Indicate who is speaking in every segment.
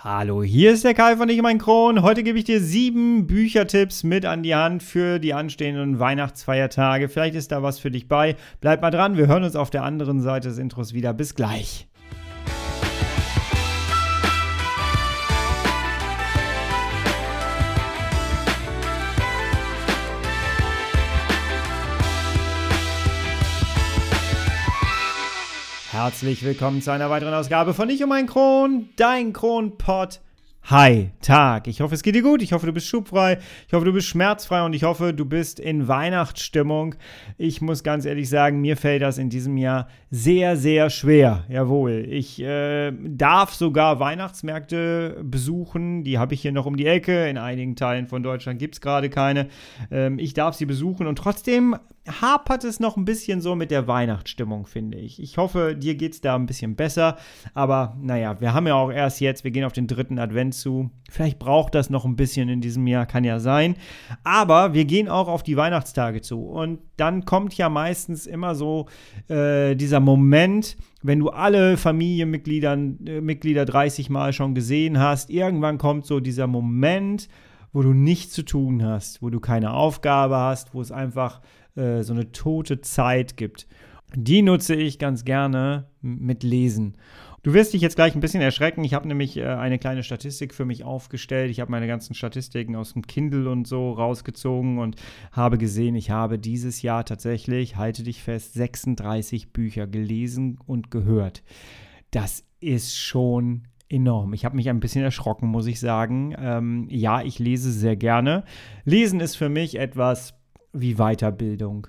Speaker 1: Hallo, hier ist der Kai von Ich mein Kron. Heute gebe ich dir sieben Büchertipps mit an die Hand für die anstehenden Weihnachtsfeiertage. Vielleicht ist da was für dich bei. Bleib mal dran, wir hören uns auf der anderen Seite des Intros wieder. Bis gleich. Herzlich willkommen zu einer weiteren Ausgabe von Ich um ein Kron, dein Kronpott. Hi, Tag. Ich hoffe, es geht dir gut. Ich hoffe, du bist schubfrei. Ich hoffe, du bist schmerzfrei und ich hoffe, du bist in Weihnachtsstimmung. Ich muss ganz ehrlich sagen, mir fällt das in diesem Jahr sehr, sehr schwer. Jawohl. Ich äh, darf sogar Weihnachtsmärkte besuchen. Die habe ich hier noch um die Ecke. In einigen Teilen von Deutschland gibt es gerade keine. Ähm, ich darf sie besuchen und trotzdem hapert es noch ein bisschen so mit der Weihnachtsstimmung, finde ich. Ich hoffe, dir geht es da ein bisschen besser. Aber naja, wir haben ja auch erst jetzt, wir gehen auf den dritten Advent zu. Vielleicht braucht das noch ein bisschen in diesem Jahr, kann ja sein. Aber wir gehen auch auf die Weihnachtstage zu. Und dann kommt ja meistens immer so äh, dieser Moment, wenn du alle Familienmitglieder äh, Mitglieder 30 Mal schon gesehen hast. Irgendwann kommt so dieser Moment, wo du nichts zu tun hast, wo du keine Aufgabe hast, wo es einfach äh, so eine tote Zeit gibt. Die nutze ich ganz gerne mit Lesen. Du wirst dich jetzt gleich ein bisschen erschrecken. Ich habe nämlich äh, eine kleine Statistik für mich aufgestellt. Ich habe meine ganzen Statistiken aus dem Kindle und so rausgezogen und habe gesehen, ich habe dieses Jahr tatsächlich, halte dich fest, 36 Bücher gelesen und gehört. Das ist schon enorm. Ich habe mich ein bisschen erschrocken, muss ich sagen. Ähm, ja, ich lese sehr gerne. Lesen ist für mich etwas wie Weiterbildung.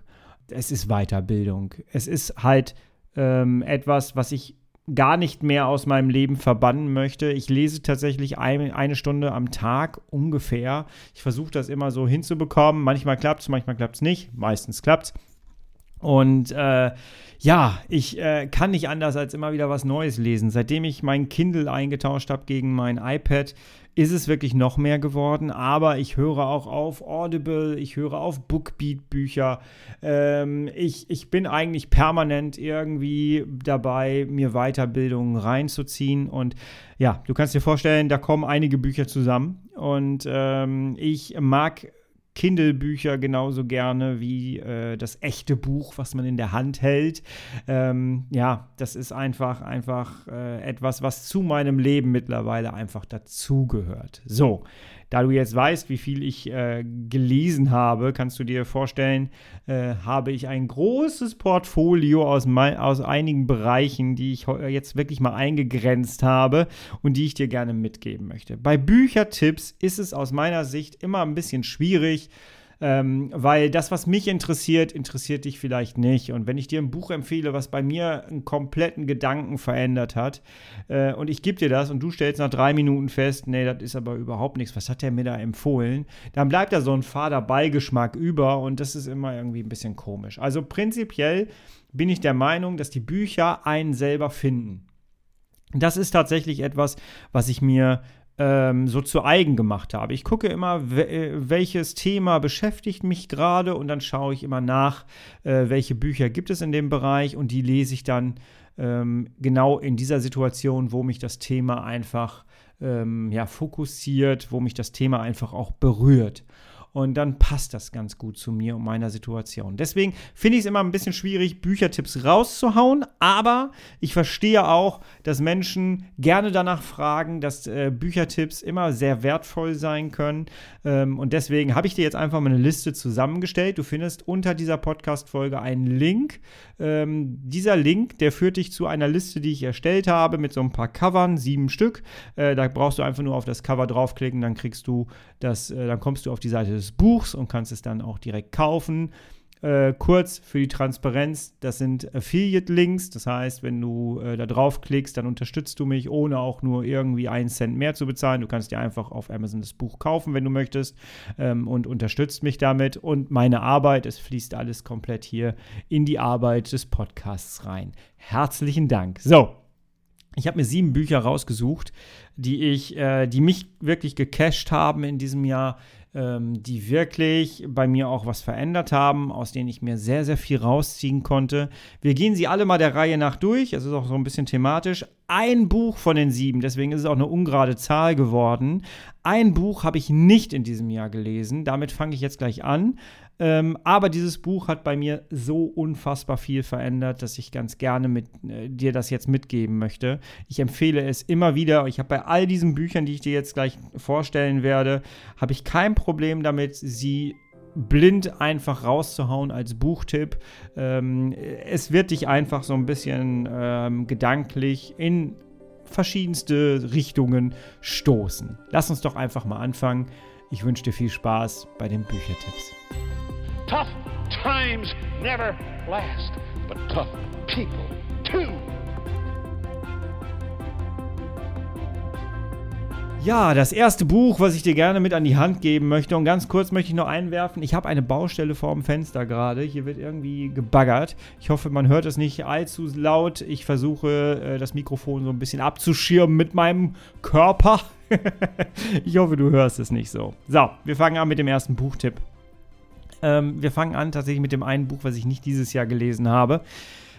Speaker 1: Es ist Weiterbildung. Es ist halt ähm, etwas, was ich gar nicht mehr aus meinem Leben verbannen möchte. Ich lese tatsächlich ein, eine Stunde am Tag ungefähr. Ich versuche das immer so hinzubekommen. Manchmal klappt es, manchmal klappt es nicht. Meistens klappt es. Und äh, ja, ich äh, kann nicht anders als immer wieder was Neues lesen. Seitdem ich mein Kindle eingetauscht habe gegen mein iPad, ist es wirklich noch mehr geworden. Aber ich höre auch auf Audible, ich höre auf Bookbeat-Bücher. Ähm, ich, ich bin eigentlich permanent irgendwie dabei, mir Weiterbildungen reinzuziehen. Und ja, du kannst dir vorstellen, da kommen einige Bücher zusammen. Und ähm, ich mag Kindle-Bücher genauso gerne wie äh, das echte Buch, was man in der Hand hält. Ähm, ja, das ist einfach, einfach äh, etwas, was zu meinem Leben mittlerweile einfach dazugehört. So, da du jetzt weißt, wie viel ich äh, gelesen habe, kannst du dir vorstellen, äh, habe ich ein großes Portfolio aus, aus einigen Bereichen, die ich jetzt wirklich mal eingegrenzt habe und die ich dir gerne mitgeben möchte. Bei Büchertipps ist es aus meiner Sicht immer ein bisschen schwierig, ähm, weil das, was mich interessiert, interessiert dich vielleicht nicht. Und wenn ich dir ein Buch empfehle, was bei mir einen kompletten Gedanken verändert hat, äh, und ich gebe dir das und du stellst nach drei Minuten fest, nee, das ist aber überhaupt nichts, was hat der mir da empfohlen, dann bleibt da so ein fader Beigeschmack über und das ist immer irgendwie ein bisschen komisch. Also prinzipiell bin ich der Meinung, dass die Bücher einen selber finden. Das ist tatsächlich etwas, was ich mir ähm, so zu eigen gemacht habe. Ich gucke immer, äh, welches Thema beschäftigt mich gerade und dann schaue ich immer nach, äh, welche Bücher gibt es in dem Bereich und die lese ich dann ähm, genau in dieser Situation, wo mich das Thema einfach ähm, ja, fokussiert, wo mich das Thema einfach auch berührt und dann passt das ganz gut zu mir und meiner Situation. Deswegen finde ich es immer ein bisschen schwierig, Büchertipps rauszuhauen, aber ich verstehe auch, dass Menschen gerne danach fragen, dass äh, Büchertipps immer sehr wertvoll sein können. Ähm, und deswegen habe ich dir jetzt einfach mal eine Liste zusammengestellt. Du findest unter dieser Podcast-Folge einen Link. Ähm, dieser Link, der führt dich zu einer Liste, die ich erstellt habe mit so ein paar Covern, sieben Stück. Äh, da brauchst du einfach nur auf das Cover draufklicken, dann kriegst du das, äh, dann kommst du auf die Seite des Buchs und kannst es dann auch direkt kaufen. Äh, kurz für die Transparenz, das sind Affiliate-Links. Das heißt, wenn du äh, da draufklickst, dann unterstützt du mich, ohne auch nur irgendwie einen Cent mehr zu bezahlen. Du kannst dir einfach auf Amazon das Buch kaufen, wenn du möchtest, ähm, und unterstützt mich damit. Und meine Arbeit, es fließt alles komplett hier in die Arbeit des Podcasts rein. Herzlichen Dank. So, ich habe mir sieben Bücher rausgesucht, die ich, äh, die mich wirklich gecasht haben in diesem Jahr, ähm, die wirklich bei mir auch was verändert haben, aus denen ich mir sehr, sehr viel rausziehen konnte. Wir gehen sie alle mal der Reihe nach durch. Es ist auch so ein bisschen thematisch. Ein Buch von den sieben, deswegen ist es auch eine ungerade Zahl geworden. Ein Buch habe ich nicht in diesem Jahr gelesen. Damit fange ich jetzt gleich an. Ähm, aber dieses Buch hat bei mir so unfassbar viel verändert, dass ich ganz gerne mit äh, dir das jetzt mitgeben möchte. Ich empfehle es immer wieder. Ich habe bei all diesen Büchern, die ich dir jetzt gleich vorstellen werde, habe ich kein Problem damit, sie blind einfach rauszuhauen als Buchtipp. Ähm, es wird dich einfach so ein bisschen ähm, gedanklich in verschiedenste Richtungen stoßen. Lass uns doch einfach mal anfangen. Ich wünsche dir viel Spaß bei den Büchertipps. Tough times never last, but tough people too. Ja, das erste Buch, was ich dir gerne mit an die Hand geben möchte. Und ganz kurz möchte ich noch einwerfen, ich habe eine Baustelle vor dem Fenster gerade. Hier wird irgendwie gebaggert. Ich hoffe, man hört es nicht allzu laut. Ich versuche, äh, das Mikrofon so ein bisschen abzuschirmen mit meinem Körper. ich hoffe, du hörst es nicht so. So, wir fangen an mit dem ersten Buchtipp. Ähm, wir fangen an tatsächlich mit dem einen Buch, was ich nicht dieses Jahr gelesen habe.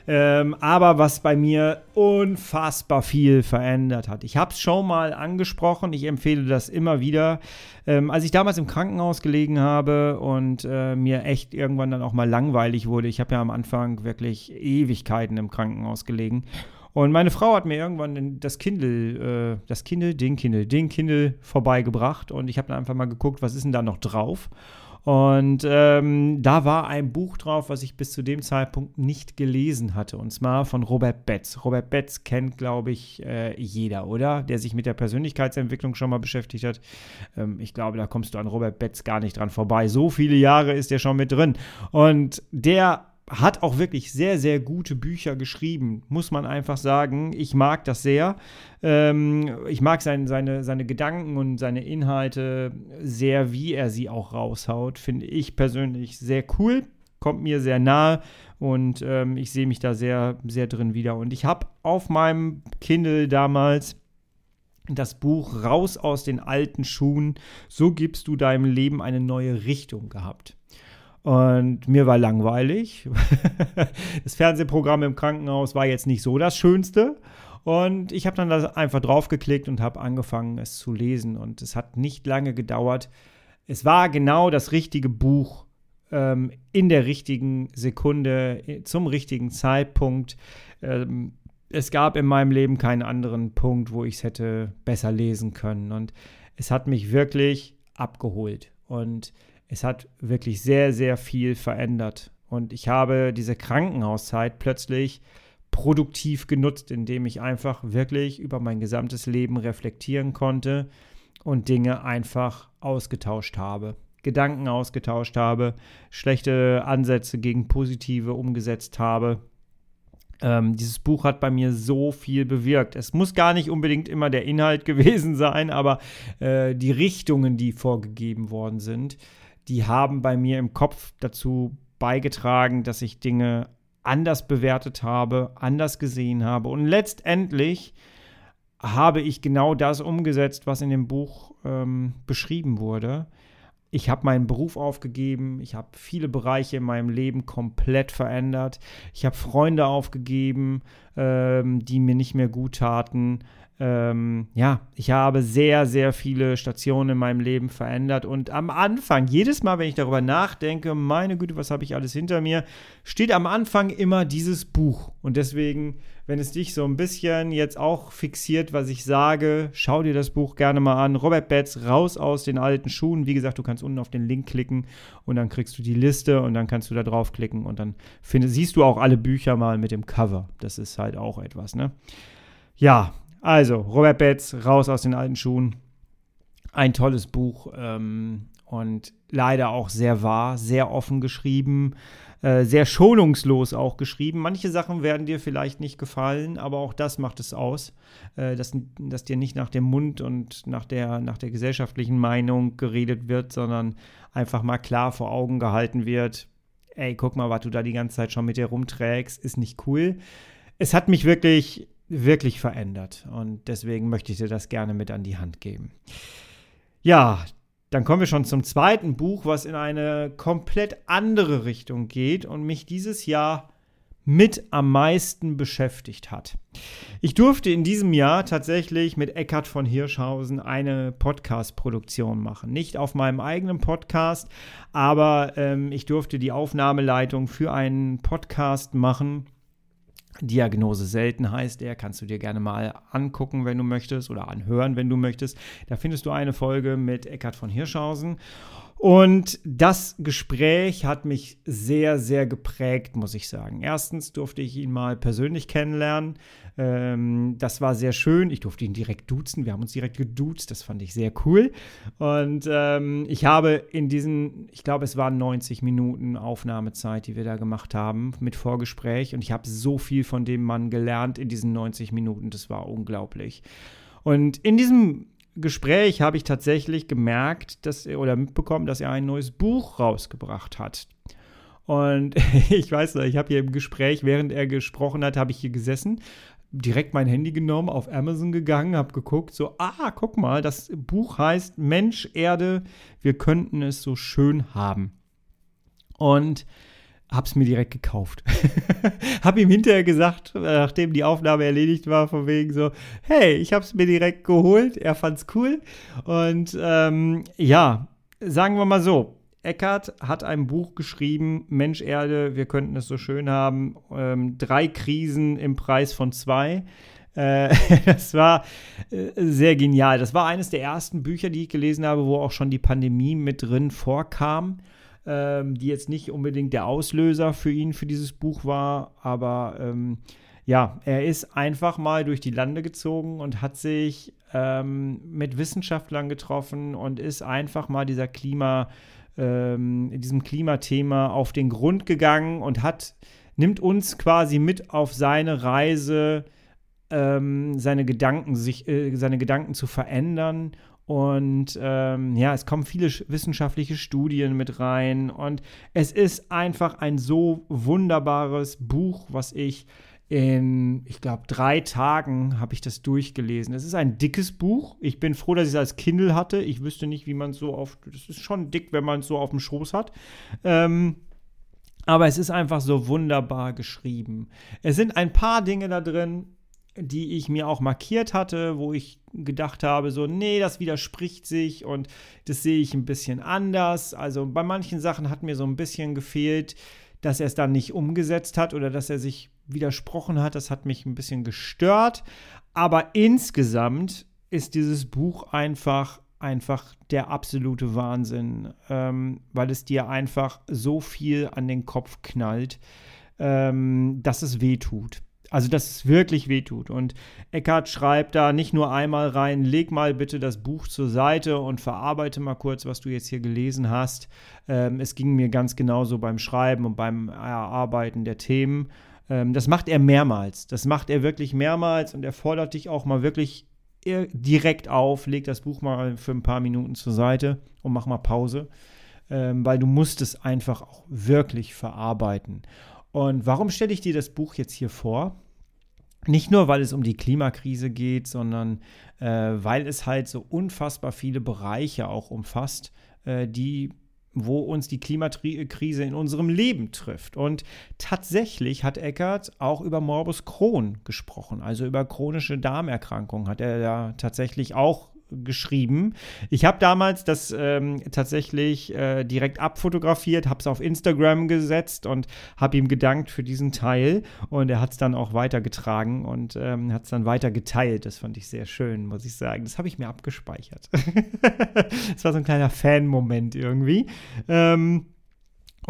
Speaker 1: Ähm, aber was bei mir unfassbar viel verändert hat. Ich habe es schon mal angesprochen, ich empfehle das immer wieder. Ähm, als ich damals im Krankenhaus gelegen habe und äh, mir echt irgendwann dann auch mal langweilig wurde, ich habe ja am Anfang wirklich Ewigkeiten im Krankenhaus gelegen. Und meine Frau hat mir irgendwann das Kindle, äh, das Kindle, den Kindle, den Kindle vorbeigebracht und ich habe dann einfach mal geguckt, was ist denn da noch drauf. Und ähm, da war ein Buch drauf, was ich bis zu dem Zeitpunkt nicht gelesen hatte. Und zwar von Robert Betz. Robert Betz kennt, glaube ich, äh, jeder, oder? Der sich mit der Persönlichkeitsentwicklung schon mal beschäftigt hat. Ähm, ich glaube, da kommst du an Robert Betz gar nicht dran vorbei. So viele Jahre ist der schon mit drin. Und der hat auch wirklich sehr, sehr gute Bücher geschrieben, muss man einfach sagen. Ich mag das sehr. Ähm, ich mag sein, seine, seine Gedanken und seine Inhalte sehr, wie er sie auch raushaut. Finde ich persönlich sehr cool, kommt mir sehr nahe und ähm, ich sehe mich da sehr, sehr drin wieder. Und ich habe auf meinem Kindle damals das Buch Raus aus den alten Schuhen, so gibst du deinem Leben eine neue Richtung gehabt. Und mir war langweilig. das Fernsehprogramm im Krankenhaus war jetzt nicht so das Schönste. Und ich habe dann da einfach draufgeklickt und habe angefangen, es zu lesen. Und es hat nicht lange gedauert. Es war genau das richtige Buch ähm, in der richtigen Sekunde, zum richtigen Zeitpunkt. Ähm, es gab in meinem Leben keinen anderen Punkt, wo ich es hätte besser lesen können. Und es hat mich wirklich abgeholt. Und es hat wirklich sehr, sehr viel verändert. Und ich habe diese Krankenhauszeit plötzlich produktiv genutzt, indem ich einfach wirklich über mein gesamtes Leben reflektieren konnte und Dinge einfach ausgetauscht habe. Gedanken ausgetauscht habe, schlechte Ansätze gegen positive umgesetzt habe. Ähm, dieses Buch hat bei mir so viel bewirkt. Es muss gar nicht unbedingt immer der Inhalt gewesen sein, aber äh, die Richtungen, die vorgegeben worden sind, die haben bei mir im Kopf dazu beigetragen, dass ich Dinge anders bewertet habe, anders gesehen habe. Und letztendlich habe ich genau das umgesetzt, was in dem Buch ähm, beschrieben wurde. Ich habe meinen Beruf aufgegeben, ich habe viele Bereiche in meinem Leben komplett verändert, ich habe Freunde aufgegeben, ähm, die mir nicht mehr gut taten ähm, ja, ich habe sehr, sehr viele Stationen in meinem Leben verändert. Und am Anfang, jedes Mal, wenn ich darüber nachdenke, meine Güte, was habe ich alles hinter mir, steht am Anfang immer dieses Buch. Und deswegen, wenn es dich so ein bisschen jetzt auch fixiert, was ich sage, schau dir das Buch gerne mal an. Robert Betz, raus aus den alten Schuhen. Wie gesagt, du kannst unten auf den Link klicken und dann kriegst du die Liste und dann kannst du da draufklicken und dann find, siehst du auch alle Bücher mal mit dem Cover. Das ist halt auch etwas, ne? Ja, also, Robert Betz, raus aus den alten Schuhen. Ein tolles Buch ähm, und leider auch sehr wahr, sehr offen geschrieben, äh, sehr schonungslos auch geschrieben. Manche Sachen werden dir vielleicht nicht gefallen, aber auch das macht es aus, äh, dass, dass dir nicht nach dem Mund und nach der, nach der gesellschaftlichen Meinung geredet wird, sondern einfach mal klar vor Augen gehalten wird, ey, guck mal, was du da die ganze Zeit schon mit dir rumträgst, ist nicht cool. Es hat mich wirklich wirklich verändert. Und deswegen möchte ich dir das gerne mit an die Hand geben. Ja, dann kommen wir schon zum zweiten Buch, was in eine komplett andere Richtung geht und mich dieses Jahr mit am meisten beschäftigt hat. Ich durfte in diesem Jahr tatsächlich mit Eckhard von Hirschhausen eine Podcast-Produktion machen. Nicht auf meinem eigenen Podcast, aber ähm, ich durfte die Aufnahmeleitung für einen Podcast machen. Diagnose selten heißt er, kannst du dir gerne mal angucken, wenn du möchtest, oder anhören, wenn du möchtest. Da findest du eine Folge mit Eckhard von Hirschhausen. Und das Gespräch hat mich sehr, sehr geprägt, muss ich sagen. Erstens durfte ich ihn mal persönlich kennenlernen. Ähm, das war sehr schön. Ich durfte ihn direkt duzen. Wir haben uns direkt geduzt. Das fand ich sehr cool. Und ähm, ich habe in diesen, ich glaube, es waren 90 Minuten Aufnahmezeit, die wir da gemacht haben mit Vorgespräch. Und ich habe so viel von dem Mann gelernt in diesen 90 Minuten. Das war unglaublich. Und in diesem Gespräch habe ich tatsächlich gemerkt, dass er oder mitbekommen, dass er ein neues Buch rausgebracht hat. Und ich weiß noch, ich habe hier im Gespräch, während er gesprochen hat, habe ich hier gesessen, direkt mein Handy genommen, auf Amazon gegangen, habe geguckt, so, ah, guck mal, das Buch heißt Mensch, Erde, wir könnten es so schön haben. Und hab's mir direkt gekauft. hab ihm hinterher gesagt, nachdem die Aufnahme erledigt war, von wegen so, hey, ich hab's mir direkt geholt. Er fand's cool. Und ähm, ja, sagen wir mal so, Eckart hat ein Buch geschrieben, Mensch Erde, wir könnten es so schön haben. Ähm, drei Krisen im Preis von zwei. Äh, das war äh, sehr genial. Das war eines der ersten Bücher, die ich gelesen habe, wo auch schon die Pandemie mit drin vorkam ähm, die jetzt nicht unbedingt der Auslöser für ihn für dieses Buch war, aber ähm, ja, er ist einfach mal durch die Lande gezogen und hat sich ähm, mit Wissenschaftlern getroffen und ist einfach mal dieser Klima, ähm, diesem Klimathema auf den Grund gegangen und hat, nimmt uns quasi mit auf seine Reise, ähm, seine Gedanken, sich, äh, seine Gedanken zu verändern und ähm, ja, es kommen viele wissenschaftliche Studien mit rein. Und es ist einfach ein so wunderbares Buch, was ich in, ich glaube, drei Tagen habe ich das durchgelesen. Es ist ein dickes Buch. Ich bin froh, dass ich es als Kindle hatte. Ich wüsste nicht, wie man es so auf. Das ist schon dick, wenn man es so auf dem Schoß hat. Ähm, aber es ist einfach so wunderbar geschrieben. Es sind ein paar Dinge da drin, die ich mir auch markiert hatte, wo ich gedacht habe, so, nee, das widerspricht sich und das sehe ich ein bisschen anders. Also bei manchen Sachen hat mir so ein bisschen gefehlt, dass er es dann nicht umgesetzt hat oder dass er sich widersprochen hat. Das hat mich ein bisschen gestört. Aber insgesamt ist dieses Buch einfach, einfach der absolute Wahnsinn, ähm, weil es dir einfach so viel an den Kopf knallt, ähm, dass es weh tut. Also, dass es wirklich wehtut. Und Eckhart schreibt da nicht nur einmal rein, leg mal bitte das Buch zur Seite und verarbeite mal kurz, was du jetzt hier gelesen hast. Ähm, es ging mir ganz genauso beim Schreiben und beim Erarbeiten der Themen. Ähm, das macht er mehrmals. Das macht er wirklich mehrmals und er fordert dich auch mal wirklich direkt auf, leg das Buch mal für ein paar Minuten zur Seite und mach mal Pause, ähm, weil du musst es einfach auch wirklich verarbeiten. Und warum stelle ich dir das Buch jetzt hier vor? Nicht nur, weil es um die Klimakrise geht, sondern äh, weil es halt so unfassbar viele Bereiche auch umfasst, äh, die wo uns die Klimakrise in unserem Leben trifft. Und tatsächlich hat Eckert auch über Morbus Crohn gesprochen, also über chronische Darmerkrankungen hat er ja tatsächlich auch geschrieben. Ich habe damals das ähm, tatsächlich äh, direkt abfotografiert, habe es auf Instagram gesetzt und habe ihm gedankt für diesen Teil. Und er hat es dann auch weitergetragen und ähm, hat es dann weiter geteilt. Das fand ich sehr schön, muss ich sagen. Das habe ich mir abgespeichert. das war so ein kleiner Fan-Moment irgendwie. Ähm,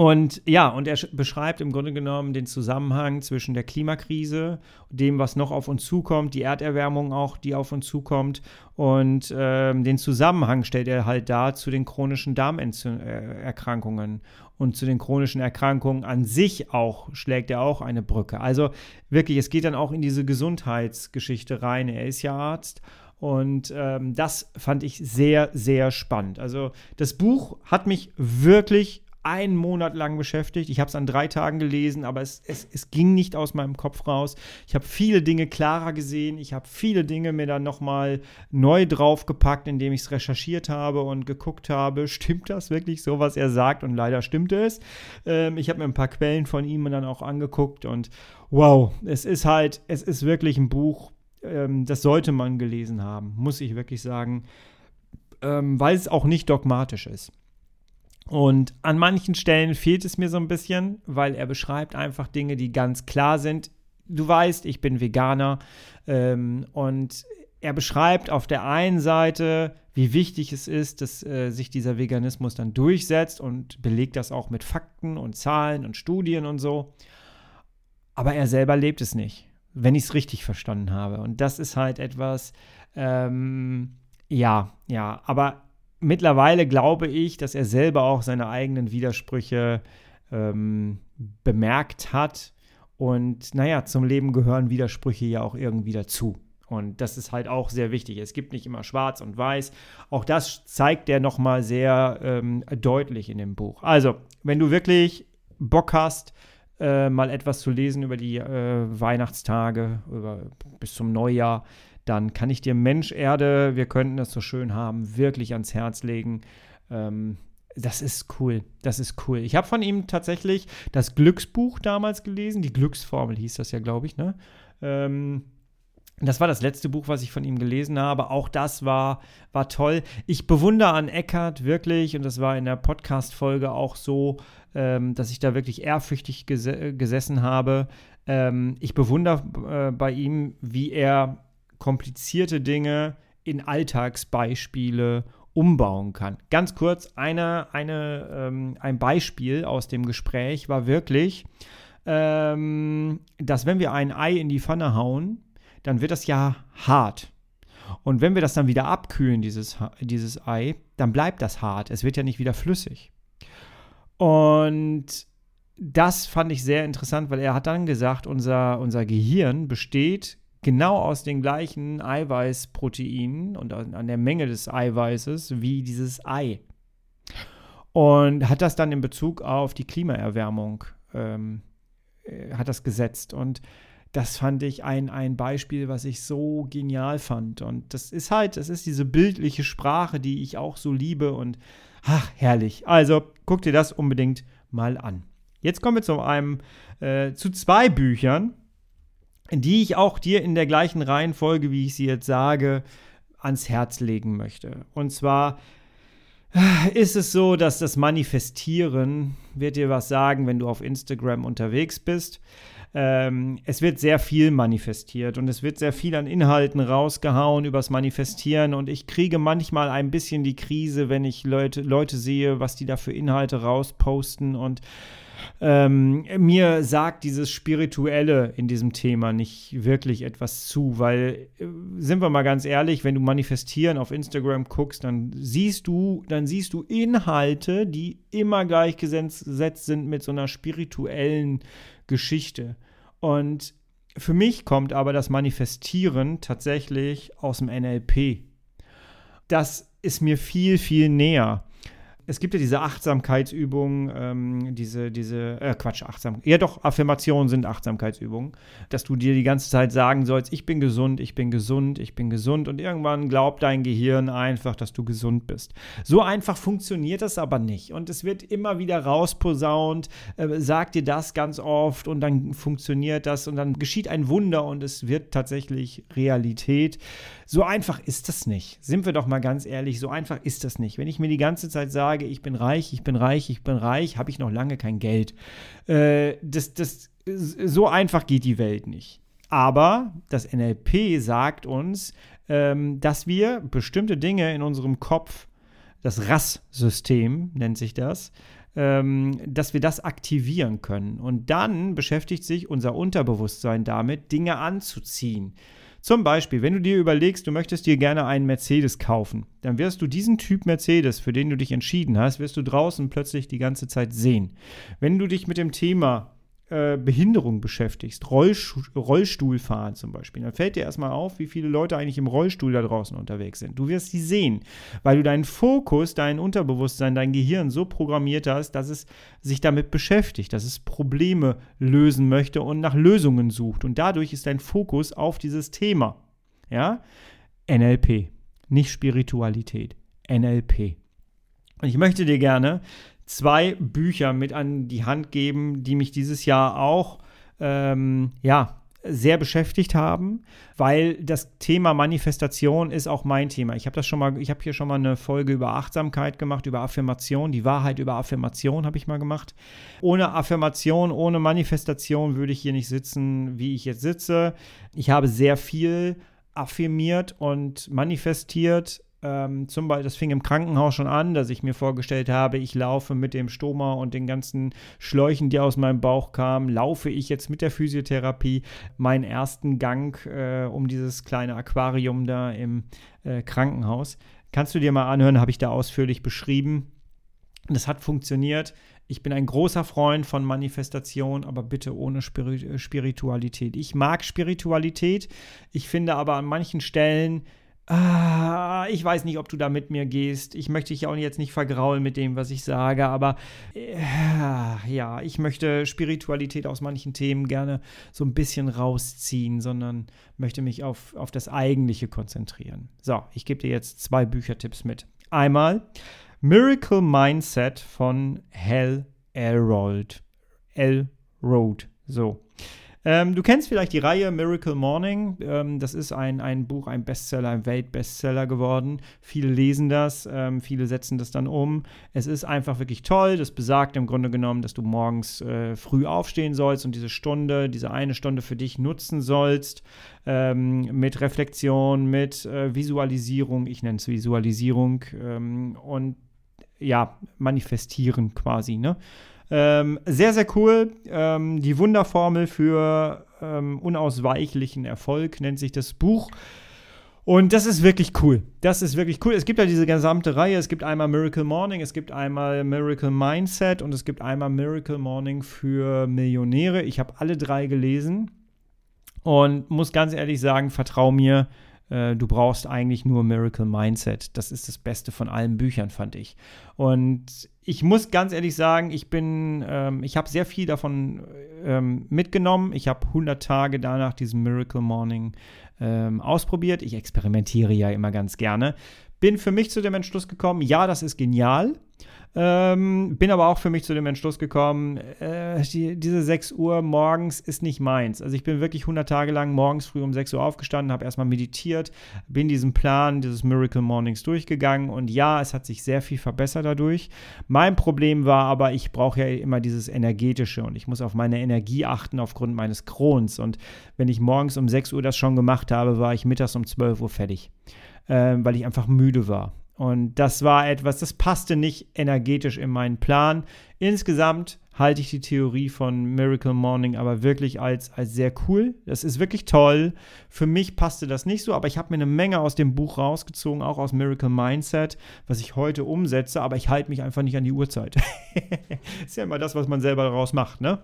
Speaker 1: und ja, und er beschreibt im Grunde genommen den Zusammenhang zwischen der Klimakrise, dem, was noch auf uns zukommt, die Erderwärmung auch, die auf uns zukommt, und ähm, den Zusammenhang stellt er halt dar zu den chronischen Darmerkrankungen. Und zu den chronischen Erkrankungen an sich auch schlägt er auch eine Brücke. Also wirklich, es geht dann auch in diese Gesundheitsgeschichte rein. Er ist ja Arzt und ähm, das fand ich sehr, sehr spannend. Also das Buch hat mich wirklich einen Monat lang beschäftigt. Ich habe es an drei Tagen gelesen, aber es, es, es ging nicht aus meinem Kopf raus. Ich habe viele Dinge klarer gesehen. Ich habe viele Dinge mir dann nochmal neu draufgepackt, indem ich es recherchiert habe und geguckt habe, stimmt das wirklich so, was er sagt? Und leider stimmte es. Ähm, ich habe mir ein paar Quellen von ihm dann auch angeguckt und wow, es ist halt, es ist wirklich ein Buch, ähm, das sollte man gelesen haben, muss ich wirklich sagen, ähm, weil es auch nicht dogmatisch ist. Und an manchen Stellen fehlt es mir so ein bisschen, weil er beschreibt einfach Dinge, die ganz klar sind. Du weißt, ich bin Veganer ähm, und er beschreibt auf der einen Seite, wie wichtig es ist, dass äh, sich dieser Veganismus dann durchsetzt und belegt das auch mit Fakten und Zahlen und Studien und so. Aber er selber lebt es nicht, wenn ich es richtig verstanden habe. Und das ist halt etwas, ähm, ja, ja, aber mittlerweile glaube ich, dass er selber auch seine eigenen Widersprüche ähm, bemerkt hat. Und naja, zum Leben gehören Widersprüche ja auch irgendwie dazu. Und das ist halt auch sehr wichtig. Es gibt nicht immer schwarz und weiß. Auch das zeigt er nochmal sehr ähm, deutlich in dem Buch. Also, wenn du wirklich Bock hast, äh, mal etwas zu lesen über die äh, Weihnachtstage, über, bis zum Neujahr, dann kann ich dir Mensch, Erde, wir könnten das so schön haben, wirklich ans Herz legen. Ähm, das ist cool. Das ist cool. Ich habe von ihm tatsächlich das Glücksbuch damals gelesen. Die Glücksformel hieß das ja, glaube ich, ne? Ähm, das war das letzte Buch, was ich von ihm gelesen habe. Auch das war, war toll. Ich bewundere an Eckart wirklich, und das war in der Podcast-Folge auch so, ähm, dass ich da wirklich ehrfürchtig ges gesessen habe. Ähm, ich bewundere äh, bei ihm, wie er komplizierte Dinge in Alltagsbeispiele umbauen kann. Ganz kurz, eine, eine, ähm, ein Beispiel aus dem Gespräch war wirklich, ähm, dass wenn wir ein Ei in die Pfanne hauen, dann wird das ja hart. Und wenn wir das dann wieder abkühlen, dieses, dieses Ei, dann bleibt das hart. Es wird ja nicht wieder flüssig. Und das fand ich sehr interessant, weil er hat dann gesagt, unser, unser Gehirn besteht genau aus den gleichen Eiweißproteinen und an der Menge des Eiweißes wie dieses Ei. Und hat das dann in Bezug auf die Klimaerwärmung ähm, äh, hat das gesetzt. Und das fand ich ein, ein Beispiel, was ich so genial fand. Und das ist halt, das ist diese bildliche Sprache, die ich auch so liebe und ach, herrlich. Also guck dir das unbedingt mal an. Jetzt kommen wir zu einem, äh, zu zwei Büchern, die ich auch dir in der gleichen Reihenfolge, wie ich sie jetzt sage, ans Herz legen möchte. Und zwar äh, ist es so, dass das Manifestieren wird dir was sagen, wenn du auf Instagram unterwegs bist. Ähm, es wird sehr viel manifestiert und es wird sehr viel an Inhalten rausgehauen übers Manifestieren und ich kriege manchmal ein bisschen die Krise, wenn ich Leute, Leute sehe, was die da für Inhalte rausposten und ähm, mir sagt dieses Spirituelle in diesem Thema nicht wirklich etwas zu, weil, äh, sind wir mal ganz ehrlich, wenn du manifestieren auf Instagram guckst, dann siehst du, dann siehst du Inhalte, die immer gleichgesetzt sind mit so einer spirituellen Geschichte. Und für mich kommt aber das Manifestieren tatsächlich aus dem NLP. Das ist mir viel, viel näher es gibt ja diese Achtsamkeitsübungen, ähm, diese, diese, äh, Quatsch, Achtsam, ja doch, Affirmationen sind Achtsamkeitsübungen, dass du dir die ganze Zeit sagen sollst, ich bin gesund, ich bin gesund, ich bin gesund und irgendwann glaubt dein Gehirn einfach, dass du gesund bist. So einfach funktioniert das aber nicht und es wird immer wieder rausposaunt, äh, sagt dir das ganz oft und dann funktioniert das und dann geschieht ein Wunder und es wird tatsächlich Realität. So einfach ist das nicht. Sind wir doch mal ganz ehrlich, so einfach ist das nicht. Wenn ich mir die ganze Zeit sage, ich bin reich, ich bin reich, ich bin reich, habe ich noch lange kein Geld. Äh, das, das, so einfach geht die Welt nicht. Aber das NLP sagt uns, ähm, dass wir bestimmte Dinge in unserem Kopf, das RAS-System nennt sich das, ähm, dass wir das aktivieren können. Und dann beschäftigt sich unser Unterbewusstsein damit, Dinge anzuziehen. Zum Beispiel, wenn du dir überlegst, du möchtest dir gerne einen Mercedes kaufen, dann wirst du diesen Typ Mercedes, für den du dich entschieden hast, wirst du draußen plötzlich die ganze Zeit sehen. Wenn du dich mit dem Thema äh, Behinderung beschäftigst, Rollstuhl, Rollstuhlfahren zum Beispiel, dann fällt dir erstmal auf, wie viele Leute eigentlich im Rollstuhl da draußen unterwegs sind. Du wirst sie sehen, weil du deinen Fokus, dein Unterbewusstsein, dein Gehirn so programmiert hast, dass es sich damit beschäftigt, dass es Probleme lösen möchte und nach Lösungen sucht. Und dadurch ist dein Fokus auf dieses Thema. Ja? NLP, nicht Spiritualität. NLP. Und ich möchte dir gerne zwei Bücher mit an die Hand geben, die mich dieses Jahr auch ähm, ja, sehr beschäftigt haben, weil das Thema Manifestation ist auch mein Thema. Ich habe das schon mal, ich habe hier schon mal eine Folge über Achtsamkeit gemacht, über Affirmation, die Wahrheit über Affirmation habe ich mal gemacht. Ohne Affirmation, ohne Manifestation würde ich hier nicht sitzen, wie ich jetzt sitze. Ich habe sehr viel affirmiert und manifestiert ähm, zum Beispiel, das fing im Krankenhaus schon an, dass ich mir vorgestellt habe, ich laufe mit dem Stoma und den ganzen Schläuchen, die aus meinem Bauch kamen, laufe ich jetzt mit der Physiotherapie meinen ersten Gang äh, um dieses kleine Aquarium da im äh, Krankenhaus. Kannst du dir mal anhören, habe ich da ausführlich beschrieben. Das hat funktioniert. Ich bin ein großer Freund von Manifestation, aber bitte ohne Spiritualität. Ich mag Spiritualität. Ich finde aber an manchen Stellen Ah, ich weiß nicht, ob du da mit mir gehst. Ich möchte dich auch jetzt nicht vergraulen mit dem, was ich sage, aber äh, ja, ich möchte Spiritualität aus manchen Themen gerne so ein bisschen rausziehen, sondern möchte mich auf, auf das Eigentliche konzentrieren. So, ich gebe dir jetzt zwei Büchertipps mit. Einmal Miracle Mindset von Hal Elrod. Elrod. So. Ähm, du kennst vielleicht die Reihe Miracle Morning. Ähm, das ist ein, ein Buch, ein Bestseller, ein Weltbestseller geworden. Viele lesen das, ähm, viele setzen das dann um. Es ist einfach wirklich toll. Das besagt im Grunde genommen, dass du morgens äh, früh aufstehen sollst und diese Stunde, diese eine Stunde für dich nutzen sollst. Ähm, mit Reflexion, mit äh, Visualisierung. Ich nenne es Visualisierung. Ähm, und ja, manifestieren quasi, ne? Ähm, sehr, sehr cool. Ähm, die Wunderformel für ähm, unausweichlichen Erfolg nennt sich das Buch. Und das ist wirklich cool. Das ist wirklich cool. Es gibt ja diese gesamte Reihe. Es gibt einmal Miracle Morning, es gibt einmal Miracle Mindset und es gibt einmal Miracle Morning für Millionäre. Ich habe alle drei gelesen und muss ganz ehrlich sagen, vertrau mir, äh, du brauchst eigentlich nur Miracle Mindset. Das ist das Beste von allen Büchern, fand ich. Und ich muss ganz ehrlich sagen, ich bin, ähm, ich habe sehr viel davon ähm, mitgenommen. Ich habe 100 Tage danach diesen Miracle Morning ähm, ausprobiert. Ich experimentiere ja immer ganz gerne. Bin für mich zu dem Entschluss gekommen, ja, das ist genial. Ähm, bin aber auch für mich zu dem Entschluss gekommen, äh, die, diese 6 Uhr morgens ist nicht meins. Also ich bin wirklich 100 Tage lang morgens früh um 6 Uhr aufgestanden, habe erstmal meditiert, bin diesen Plan dieses Miracle Mornings durchgegangen und ja, es hat sich sehr viel verbessert dadurch. Mein Problem war aber, ich brauche ja immer dieses energetische und ich muss auf meine Energie achten aufgrund meines Krons und wenn ich morgens um 6 Uhr das schon gemacht habe, war ich mittags um 12 Uhr fertig, äh, weil ich einfach müde war. Und das war etwas, das passte nicht energetisch in meinen Plan. Insgesamt halte ich die Theorie von Miracle Morning aber wirklich als, als sehr cool. Das ist wirklich toll. Für mich passte das nicht so, aber ich habe mir eine Menge aus dem Buch rausgezogen, auch aus Miracle Mindset, was ich heute umsetze, aber ich halte mich einfach nicht an die Uhrzeit. ist ja immer das, was man selber daraus macht, ne?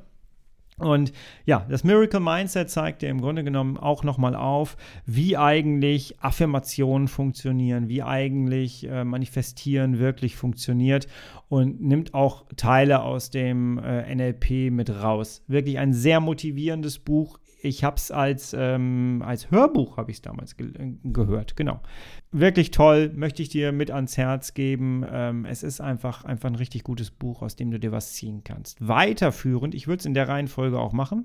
Speaker 1: Und ja, das Miracle Mindset zeigt dir im Grunde genommen auch nochmal auf, wie eigentlich Affirmationen funktionieren, wie eigentlich äh, Manifestieren wirklich funktioniert und nimmt auch Teile aus dem äh, NLP mit raus. Wirklich ein sehr motivierendes Buch ich habe es als, ähm, als Hörbuch, habe ich es damals ge äh, gehört, genau. Wirklich toll, möchte ich dir mit ans Herz geben. Ähm, es ist einfach, einfach ein richtig gutes Buch, aus dem du dir was ziehen kannst. Weiterführend, ich würde es in der Reihenfolge auch machen,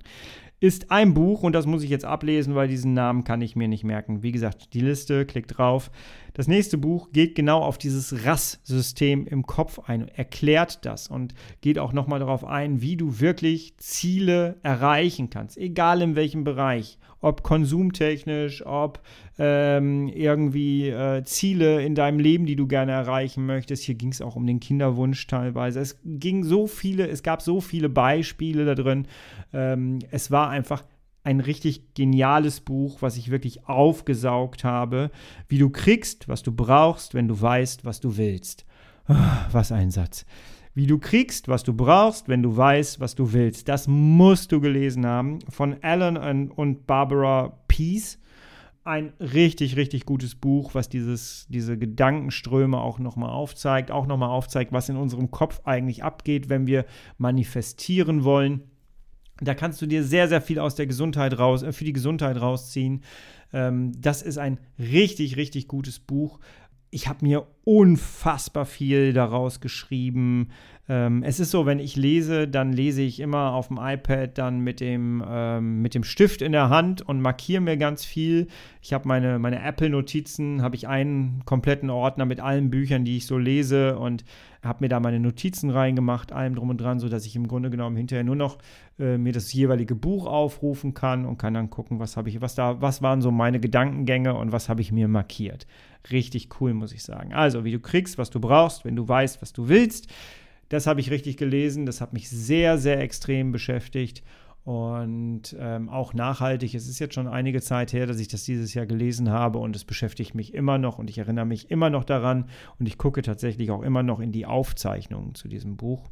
Speaker 1: ist ein Buch, und das muss ich jetzt ablesen, weil diesen Namen kann ich mir nicht merken. Wie gesagt, die Liste, klick drauf. Das nächste Buch geht genau auf dieses RAS-System im Kopf ein, erklärt das und geht auch nochmal darauf ein, wie du wirklich Ziele erreichen kannst, egal in welchem Bereich. Ob konsumtechnisch, ob ähm, irgendwie äh, Ziele in deinem Leben, die du gerne erreichen möchtest. Hier ging es auch um den Kinderwunsch teilweise. Es ging so viele, es gab so viele Beispiele da drin. Ähm, es war einfach ein richtig geniales Buch, was ich wirklich aufgesaugt habe, wie du kriegst, was du brauchst, wenn du weißt, was du willst. Ah, was ein Satz. Wie du kriegst, was du brauchst, wenn du weißt, was du willst. Das musst du gelesen haben von Alan und Barbara Peace. Ein richtig, richtig gutes Buch, was dieses, diese Gedankenströme auch nochmal aufzeigt, auch nochmal aufzeigt, was in unserem Kopf eigentlich abgeht, wenn wir manifestieren wollen. Da kannst du dir sehr, sehr viel aus der Gesundheit raus, äh, für die Gesundheit rausziehen. Ähm, das ist ein richtig, richtig gutes Buch. Ich habe mir unfassbar viel daraus geschrieben. Ähm, es ist so, wenn ich lese, dann lese ich immer auf dem iPad dann mit dem, ähm, mit dem Stift in der Hand und markiere mir ganz viel. Ich habe meine, meine Apple-Notizen, habe ich einen kompletten Ordner mit allen Büchern, die ich so lese und habe mir da meine Notizen reingemacht, allem drum und dran, sodass ich im Grunde genommen hinterher nur noch äh, mir das jeweilige Buch aufrufen kann und kann dann gucken, was habe ich, was da, was waren so meine Gedankengänge und was habe ich mir markiert. Richtig cool, muss ich sagen. Also, wie du kriegst, was du brauchst, wenn du weißt, was du willst. Das habe ich richtig gelesen. Das hat mich sehr, sehr extrem beschäftigt und ähm, auch nachhaltig. Es ist jetzt schon einige Zeit her, dass ich das dieses Jahr gelesen habe und es beschäftigt mich immer noch und ich erinnere mich immer noch daran und ich gucke tatsächlich auch immer noch in die Aufzeichnungen zu diesem Buch.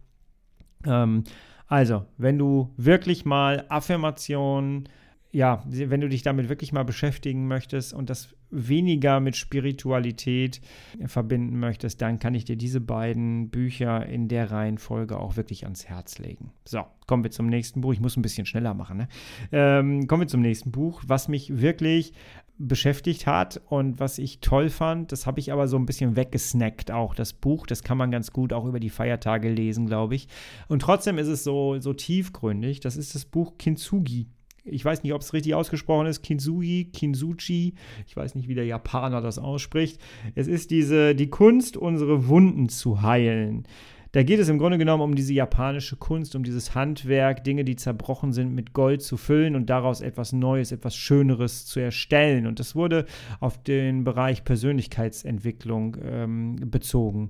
Speaker 1: Ähm, also, wenn du wirklich mal Affirmationen ja, wenn du dich damit wirklich mal beschäftigen möchtest und das weniger mit Spiritualität verbinden möchtest, dann kann ich dir diese beiden Bücher in der Reihenfolge auch wirklich ans Herz legen. So, kommen wir zum nächsten Buch. Ich muss ein bisschen schneller machen. Ne? Ähm, kommen wir zum nächsten Buch, was mich wirklich beschäftigt hat und was ich toll fand. Das habe ich aber so ein bisschen weggesnackt, auch das Buch. Das kann man ganz gut auch über die Feiertage lesen, glaube ich. Und trotzdem ist es so, so tiefgründig. Das ist das Buch Kintsugi ich weiß nicht, ob es richtig ausgesprochen ist, Kinsugi, Kinsuchi, ich weiß nicht, wie der Japaner das ausspricht. Es ist diese, die Kunst, unsere Wunden zu heilen. Da geht es im Grunde genommen um diese japanische Kunst, um dieses Handwerk, Dinge, die zerbrochen sind, mit Gold zu füllen und daraus etwas Neues, etwas Schöneres zu erstellen. Und das wurde auf den Bereich Persönlichkeitsentwicklung ähm, bezogen.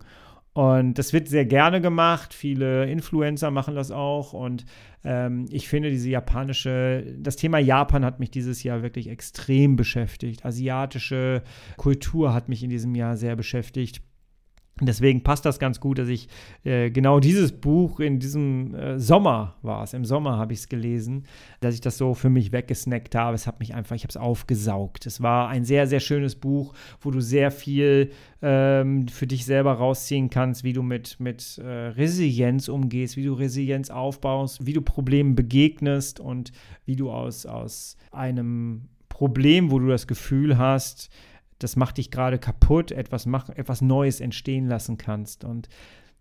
Speaker 1: Und das wird sehr gerne gemacht. Viele Influencer machen das auch. Und ähm, ich finde, diese japanische, das Thema Japan hat mich dieses Jahr wirklich extrem beschäftigt. Asiatische Kultur hat mich in diesem Jahr sehr beschäftigt. Deswegen passt das ganz gut, dass ich äh, genau dieses Buch in diesem äh, Sommer war es, im Sommer habe ich es gelesen, dass ich das so für mich weggesnackt habe. Es hat mich einfach, ich habe es aufgesaugt. Es war ein sehr, sehr schönes Buch, wo du sehr viel ähm, für dich selber rausziehen kannst, wie du mit, mit äh, Resilienz umgehst, wie du Resilienz aufbaust, wie du Problemen begegnest und wie du aus, aus einem Problem, wo du das Gefühl hast, das macht dich gerade kaputt, etwas, mach, etwas Neues entstehen lassen kannst. Und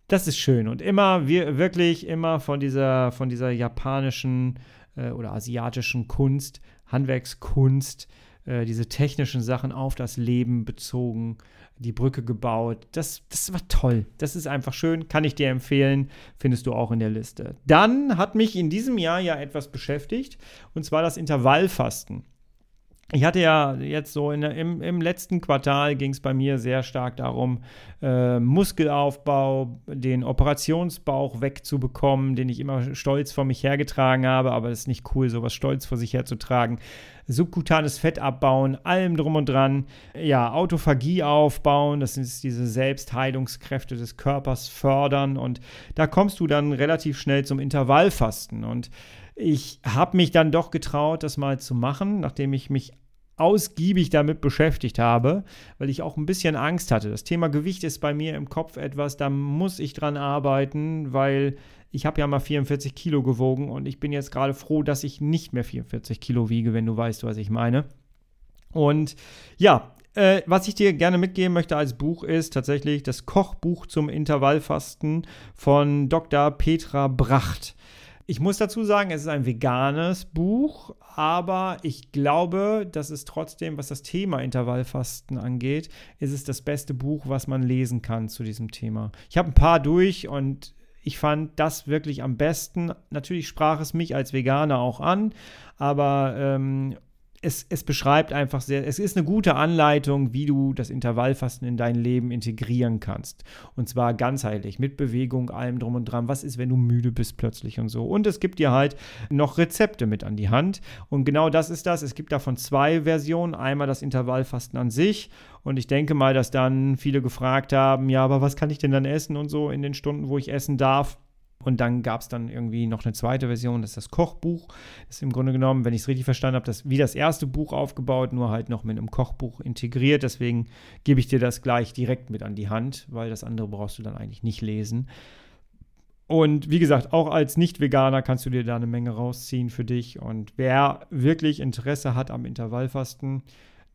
Speaker 1: das ist schön. Und immer, wir, wirklich immer von dieser, von dieser japanischen äh, oder asiatischen Kunst, Handwerkskunst, äh, diese technischen Sachen auf das Leben bezogen, die Brücke gebaut. Das, das war toll. Das ist einfach schön. Kann ich dir empfehlen. Findest du auch in der Liste. Dann hat mich in diesem Jahr ja etwas beschäftigt, und zwar das Intervallfasten. Ich hatte ja jetzt so in, im, im letzten Quartal ging es bei mir sehr stark darum, äh, Muskelaufbau, den Operationsbauch wegzubekommen, den ich immer stolz vor mich hergetragen habe, aber es ist nicht cool, sowas stolz vor sich herzutragen. Subkutanes Fett abbauen, allem drum und dran. Ja, Autophagie aufbauen, das sind diese Selbstheilungskräfte des Körpers fördern und da kommst du dann relativ schnell zum Intervallfasten und ich habe mich dann doch getraut, das mal zu machen, nachdem ich mich ausgiebig damit beschäftigt habe, weil ich auch ein bisschen Angst hatte. Das Thema Gewicht ist bei mir im Kopf etwas, da muss ich dran arbeiten, weil ich habe ja mal 44 Kilo gewogen und ich bin jetzt gerade froh, dass ich nicht mehr 44 Kilo wiege, wenn du weißt, was ich meine. Und ja, äh, was ich dir gerne mitgeben möchte als Buch ist tatsächlich das Kochbuch zum Intervallfasten von Dr. Petra Bracht. Ich muss dazu sagen, es ist ein veganes Buch, aber ich glaube, dass es trotzdem, was das Thema Intervallfasten angeht, ist es das beste Buch, was man lesen kann zu diesem Thema. Ich habe ein paar durch und ich fand das wirklich am besten. Natürlich sprach es mich als Veganer auch an, aber ähm, es, es beschreibt einfach sehr, es ist eine gute Anleitung, wie du das Intervallfasten in dein Leben integrieren kannst. Und zwar ganzheitlich, mit Bewegung, allem drum und dran. Was ist, wenn du müde bist plötzlich und so. Und es gibt dir halt noch Rezepte mit an die Hand. Und genau das ist das. Es gibt davon zwei Versionen. Einmal das Intervallfasten an sich. Und ich denke mal, dass dann viele gefragt haben, ja, aber was kann ich denn dann essen und so in den Stunden, wo ich essen darf. Und dann gab es dann irgendwie noch eine zweite Version, das ist das Kochbuch. Das ist im Grunde genommen, wenn ich es richtig verstanden habe, das wie das erste Buch aufgebaut, nur halt noch mit einem Kochbuch integriert. Deswegen gebe ich dir das gleich direkt mit an die Hand, weil das andere brauchst du dann eigentlich nicht lesen. Und wie gesagt, auch als Nicht-Veganer kannst du dir da eine Menge rausziehen für dich. Und wer wirklich Interesse hat am Intervallfasten,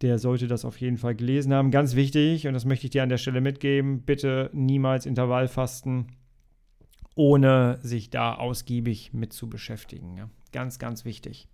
Speaker 1: der sollte das auf jeden Fall gelesen haben. Ganz wichtig, und das möchte ich dir an der Stelle mitgeben, bitte niemals Intervallfasten ohne sich da ausgiebig mit zu beschäftigen. Ja. Ganz, ganz wichtig.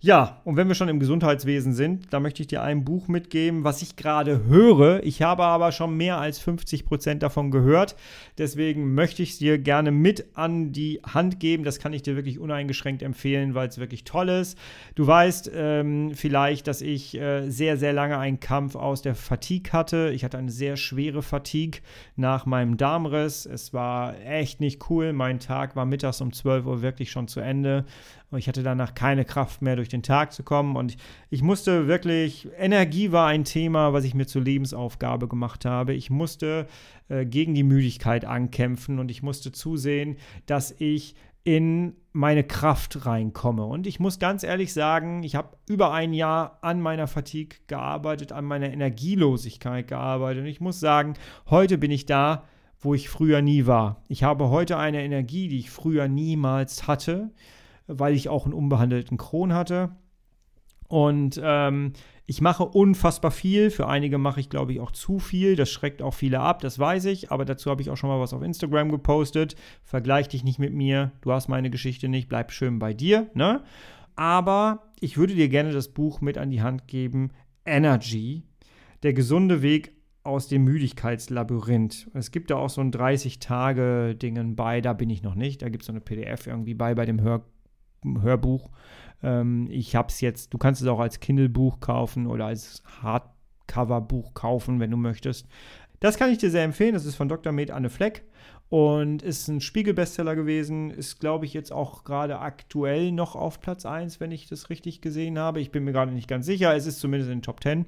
Speaker 1: Ja, und wenn wir schon im Gesundheitswesen sind, da möchte ich dir ein Buch mitgeben, was ich gerade höre. Ich habe aber schon mehr als 50 Prozent davon gehört. Deswegen möchte ich es dir gerne mit an die Hand geben. Das kann ich dir wirklich uneingeschränkt empfehlen, weil es wirklich toll ist. Du weißt ähm, vielleicht, dass ich äh, sehr, sehr lange einen Kampf aus der Fatigue hatte. Ich hatte eine sehr schwere Fatigue nach meinem Darmriss. Es war echt nicht cool. Mein Tag war mittags um 12 Uhr wirklich schon zu Ende. Und ich hatte danach keine Kraft mehr, durch den Tag zu kommen. Und ich musste wirklich, Energie war ein Thema, was ich mir zur Lebensaufgabe gemacht habe. Ich musste äh, gegen die Müdigkeit ankämpfen und ich musste zusehen, dass ich in meine Kraft reinkomme. Und ich muss ganz ehrlich sagen, ich habe über ein Jahr an meiner Fatigue gearbeitet, an meiner Energielosigkeit gearbeitet. Und ich muss sagen, heute bin ich da, wo ich früher nie war. Ich habe heute eine Energie, die ich früher niemals hatte weil ich auch einen unbehandelten Kron hatte. Und ähm, ich mache unfassbar viel. Für einige mache ich, glaube ich, auch zu viel. Das schreckt auch viele ab, das weiß ich. Aber dazu habe ich auch schon mal was auf Instagram gepostet. Vergleich dich nicht mit mir. Du hast meine Geschichte nicht. Bleib schön bei dir. Ne? Aber ich würde dir gerne das Buch mit an die Hand geben. Energy. Der gesunde Weg aus dem Müdigkeitslabyrinth. Es gibt da auch so ein 30-Tage-Dingen bei, da bin ich noch nicht. Da gibt es so eine PDF irgendwie bei, bei dem Hör Hörbuch. Ähm, ich habe es jetzt, du kannst es auch als Kindle-Buch kaufen oder als Hardcover-Buch kaufen, wenn du möchtest. Das kann ich dir sehr empfehlen. Das ist von Dr. Med Anne Fleck und ist ein Spiegel-Bestseller gewesen. Ist, glaube ich, jetzt auch gerade aktuell noch auf Platz 1, wenn ich das richtig gesehen habe. Ich bin mir gerade nicht ganz sicher. Es ist zumindest in den Top 10.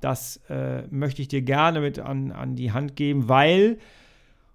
Speaker 1: Das äh, möchte ich dir gerne mit an, an die Hand geben, weil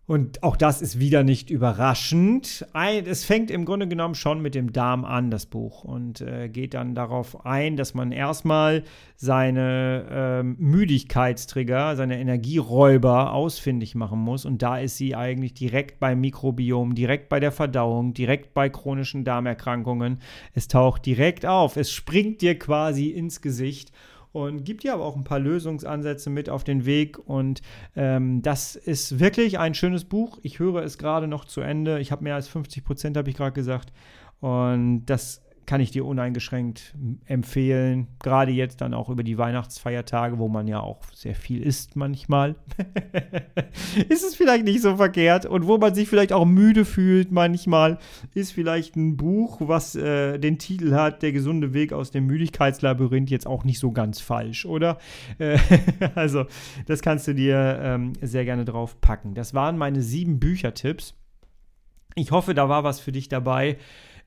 Speaker 1: und auch das ist wieder nicht überraschend. es fängt im Grunde genommen schon mit dem Darm an, das Buch, und äh, geht dann darauf ein, dass man erstmal seine ähm, Müdigkeitstrigger, seine Energieräuber ausfindig machen muss. Und da ist sie eigentlich direkt beim Mikrobiom, direkt bei der Verdauung, direkt bei chronischen Darmerkrankungen. Es taucht direkt auf. Es springt dir quasi ins Gesicht und gibt dir aber auch ein paar Lösungsansätze mit auf den Weg. Und ähm, das ist wirklich ein schönes Buch. Ich höre es gerade noch zu Ende. Ich habe mehr als 50 Prozent, habe ich gerade gesagt. Und das kann ich dir uneingeschränkt empfehlen. Gerade jetzt dann auch über die Weihnachtsfeiertage, wo man ja auch sehr viel isst manchmal. ist es vielleicht nicht so verkehrt. Und wo man sich vielleicht auch müde fühlt manchmal, ist vielleicht ein Buch, was äh, den Titel hat, Der gesunde Weg aus dem Müdigkeitslabyrinth, jetzt auch nicht so ganz falsch, oder? Äh, also, das kannst du dir ähm, sehr gerne drauf packen. Das waren meine sieben Büchertipps. Ich hoffe, da war was für dich dabei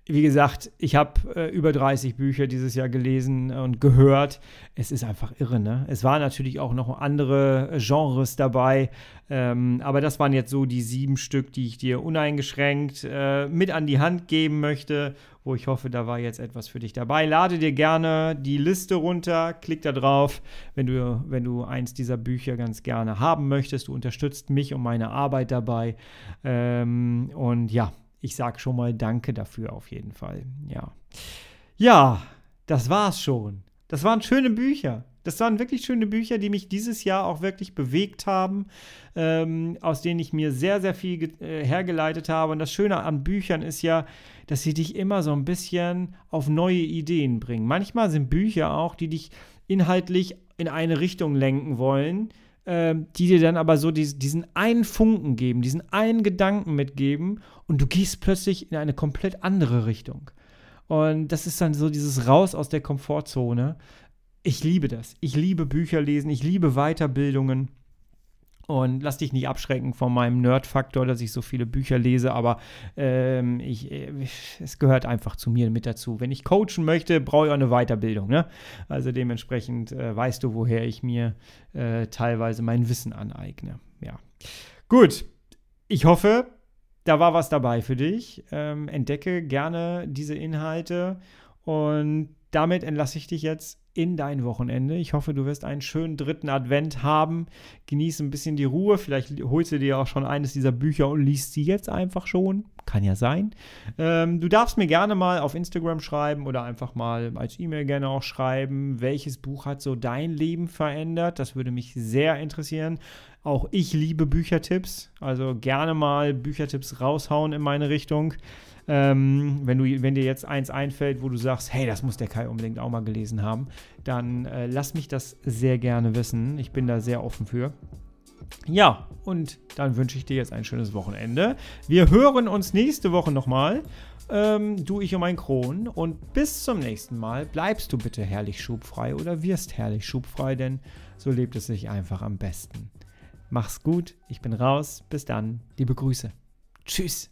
Speaker 1: wie gesagt, ich habe äh, über 30 Bücher dieses Jahr gelesen und gehört. Es ist einfach irre, ne? Es waren natürlich auch noch andere Genres dabei, ähm, aber das waren jetzt so die sieben Stück, die ich dir uneingeschränkt äh, mit an die Hand geben möchte, wo ich hoffe, da war jetzt etwas für dich dabei. Lade dir gerne die Liste runter, klick da drauf, wenn du, wenn du eins dieser Bücher ganz gerne haben möchtest. Du unterstützt mich und meine Arbeit dabei. Ähm, und ja, ich sage schon mal Danke dafür auf jeden Fall. Ja. Ja, das war's schon. Das waren schöne Bücher. Das waren wirklich schöne Bücher, die mich dieses Jahr auch wirklich bewegt haben, ähm, aus denen ich mir sehr, sehr viel äh, hergeleitet habe. Und das Schöne an Büchern ist ja, dass sie dich immer so ein bisschen auf neue Ideen bringen. Manchmal sind Bücher auch, die dich inhaltlich in eine Richtung lenken wollen, äh, die dir dann aber so dies, diesen einen Funken geben, diesen einen Gedanken mitgeben und du gehst plötzlich in eine komplett andere Richtung. Und das ist dann so dieses Raus aus der Komfortzone. Ich liebe das. Ich liebe Bücher lesen, ich liebe Weiterbildungen. Und lass dich nicht abschrecken von meinem Nerd-Faktor, dass ich so viele Bücher lese, aber ähm, ich, äh, es gehört einfach zu mir mit dazu. Wenn ich coachen möchte, brauche ich auch eine Weiterbildung. Ne? Also dementsprechend äh, weißt du, woher ich mir äh, teilweise mein Wissen aneigne. Ja. Gut. Ich hoffe, da war was dabei für dich. Ähm, entdecke gerne diese Inhalte und damit entlasse ich dich jetzt in dein Wochenende. Ich hoffe, du wirst einen schönen dritten Advent haben. Genieße ein bisschen die Ruhe. Vielleicht holst du dir auch schon eines dieser Bücher und liest sie jetzt einfach schon. Kann ja sein. Ähm, du darfst mir gerne mal auf Instagram schreiben oder einfach mal als E-Mail gerne auch schreiben, welches Buch hat so dein Leben verändert. Das würde mich sehr interessieren. Auch ich liebe Büchertipps. Also gerne mal Büchertipps raushauen in meine Richtung. Ähm, wenn, du, wenn dir jetzt eins einfällt, wo du sagst, hey, das muss der Kai unbedingt auch mal gelesen haben, dann äh, lass mich das sehr gerne wissen. Ich bin da sehr offen für. Ja, und dann wünsche ich dir jetzt ein schönes Wochenende. Wir hören uns nächste Woche nochmal. Ähm, du, ich und mein Kron. Und bis zum nächsten Mal bleibst du bitte herrlich schubfrei oder wirst herrlich schubfrei, denn so lebt es sich einfach am besten. Mach's gut, ich bin raus. Bis dann. Liebe Grüße. Tschüss.